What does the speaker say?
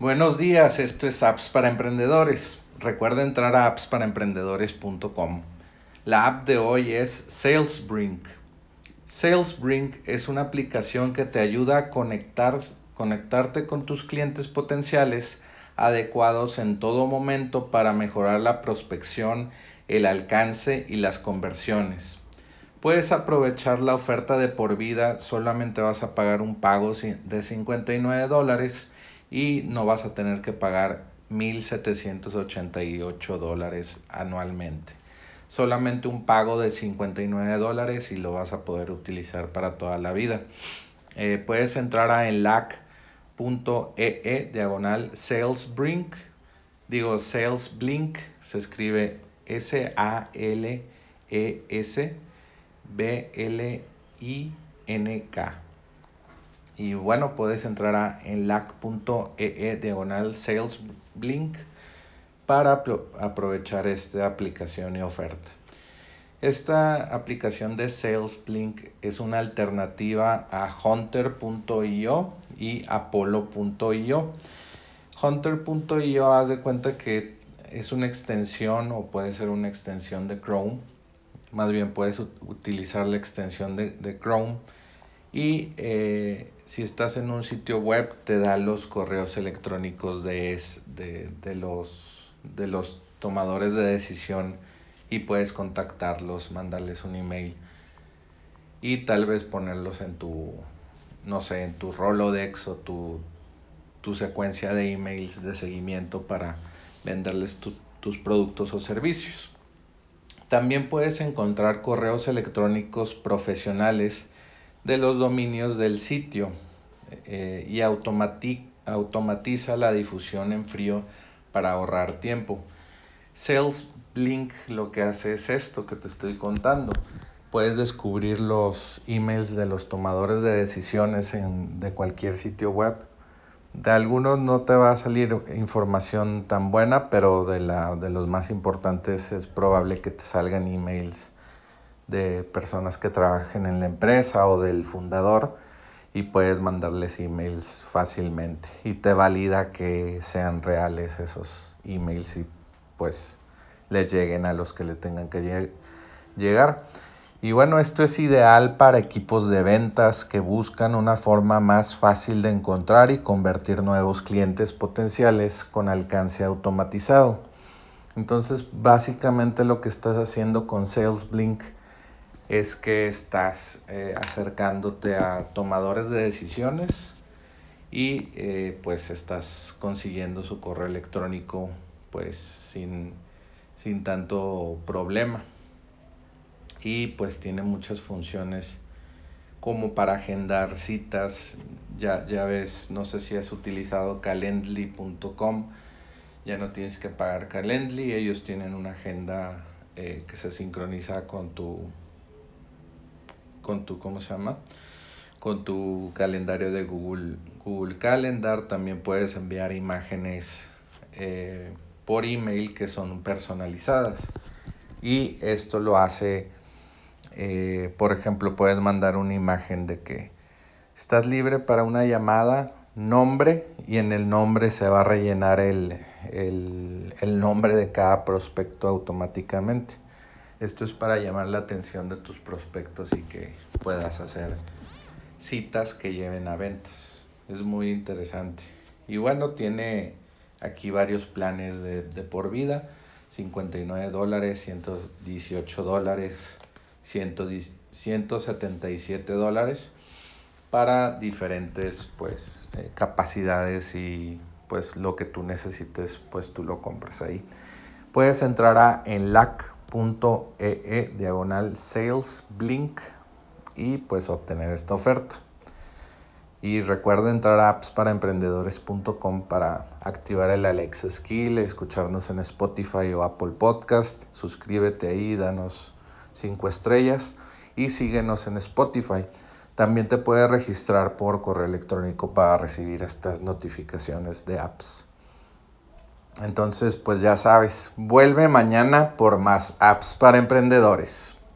Buenos días, esto es Apps para Emprendedores. Recuerda entrar a appsparaemprendedores.com. La app de hoy es SalesBrink. SalesBrink es una aplicación que te ayuda a conectar, conectarte con tus clientes potenciales adecuados en todo momento para mejorar la prospección, el alcance y las conversiones. Puedes aprovechar la oferta de por vida, solamente vas a pagar un pago de 59 dólares y no vas a tener que pagar 1.788 dólares anualmente. Solamente un pago de 59 dólares y lo vas a poder utilizar para toda la vida. Eh, puedes entrar a enlac.ee e diagonal salesbrink. Digo salesblink, se escribe S-A-L-E-S B-L-I-N-K. Y bueno, puedes entrar a enlac.ee e diagonal sales blink para aprovechar esta aplicación y oferta. Esta aplicación de Sales Blink es una alternativa a Hunter.io y Apollo.io. Hunter.io haz de cuenta que es una extensión o puede ser una extensión de Chrome. Más bien puedes utilizar la extensión de, de Chrome y eh, si estás en un sitio web te da los correos electrónicos de, de, los, de los tomadores de decisión y puedes contactarlos, mandarles un email y tal vez ponerlos en tu, no sé, en tu Rolodex o tu, tu secuencia de emails de seguimiento para venderles tus productos o servicios. También puedes encontrar correos electrónicos profesionales de los dominios del sitio eh, y automatiza la difusión en frío para ahorrar tiempo. Sales Blink lo que hace es esto que te estoy contando. Puedes descubrir los emails de los tomadores de decisiones en, de cualquier sitio web. De algunos no te va a salir información tan buena, pero de, la, de los más importantes es probable que te salgan emails de personas que trabajen en la empresa o del fundador y puedes mandarles emails fácilmente y te valida que sean reales esos emails y pues les lleguen a los que le tengan que llegar. Y bueno, esto es ideal para equipos de ventas que buscan una forma más fácil de encontrar y convertir nuevos clientes potenciales con alcance automatizado. Entonces, básicamente lo que estás haciendo con SalesBlink es que estás eh, acercándote a tomadores de decisiones y eh, pues estás consiguiendo su correo electrónico pues sin, sin tanto problema. Y pues tiene muchas funciones como para agendar citas. Ya, ya ves no sé si has utilizado calendly.com ya no tienes que pagar calendly ellos tienen una agenda eh, que se sincroniza con tu con tu, ¿cómo se llama? Con tu calendario de Google, Google Calendar. También puedes enviar imágenes eh, por email que son personalizadas. Y esto lo hace, eh, por ejemplo, puedes mandar una imagen de que estás libre para una llamada, nombre, y en el nombre se va a rellenar el, el nombre de cada prospecto automáticamente. Esto es para llamar la atención de tus prospectos y que puedas hacer citas que lleven a ventas. Es muy interesante. Y bueno, tiene aquí varios planes de, por vida. 59 dólares, 118 dólares, 177 dólares para diferentes pues eh, capacidades y pues lo que tú necesites pues tú lo compras ahí. Puedes entrar a enlac .ee e diagonal sales blink y pues obtener esta oferta. Y recuerda entrar a appsparaemprendedores.com para activar el Alexa Skill, escucharnos en Spotify o Apple Podcast. Suscríbete ahí, danos 5 estrellas y síguenos en Spotify. También te puedes registrar por correo electrónico para recibir estas notificaciones de apps. Entonces, pues ya sabes, vuelve mañana por más apps para emprendedores.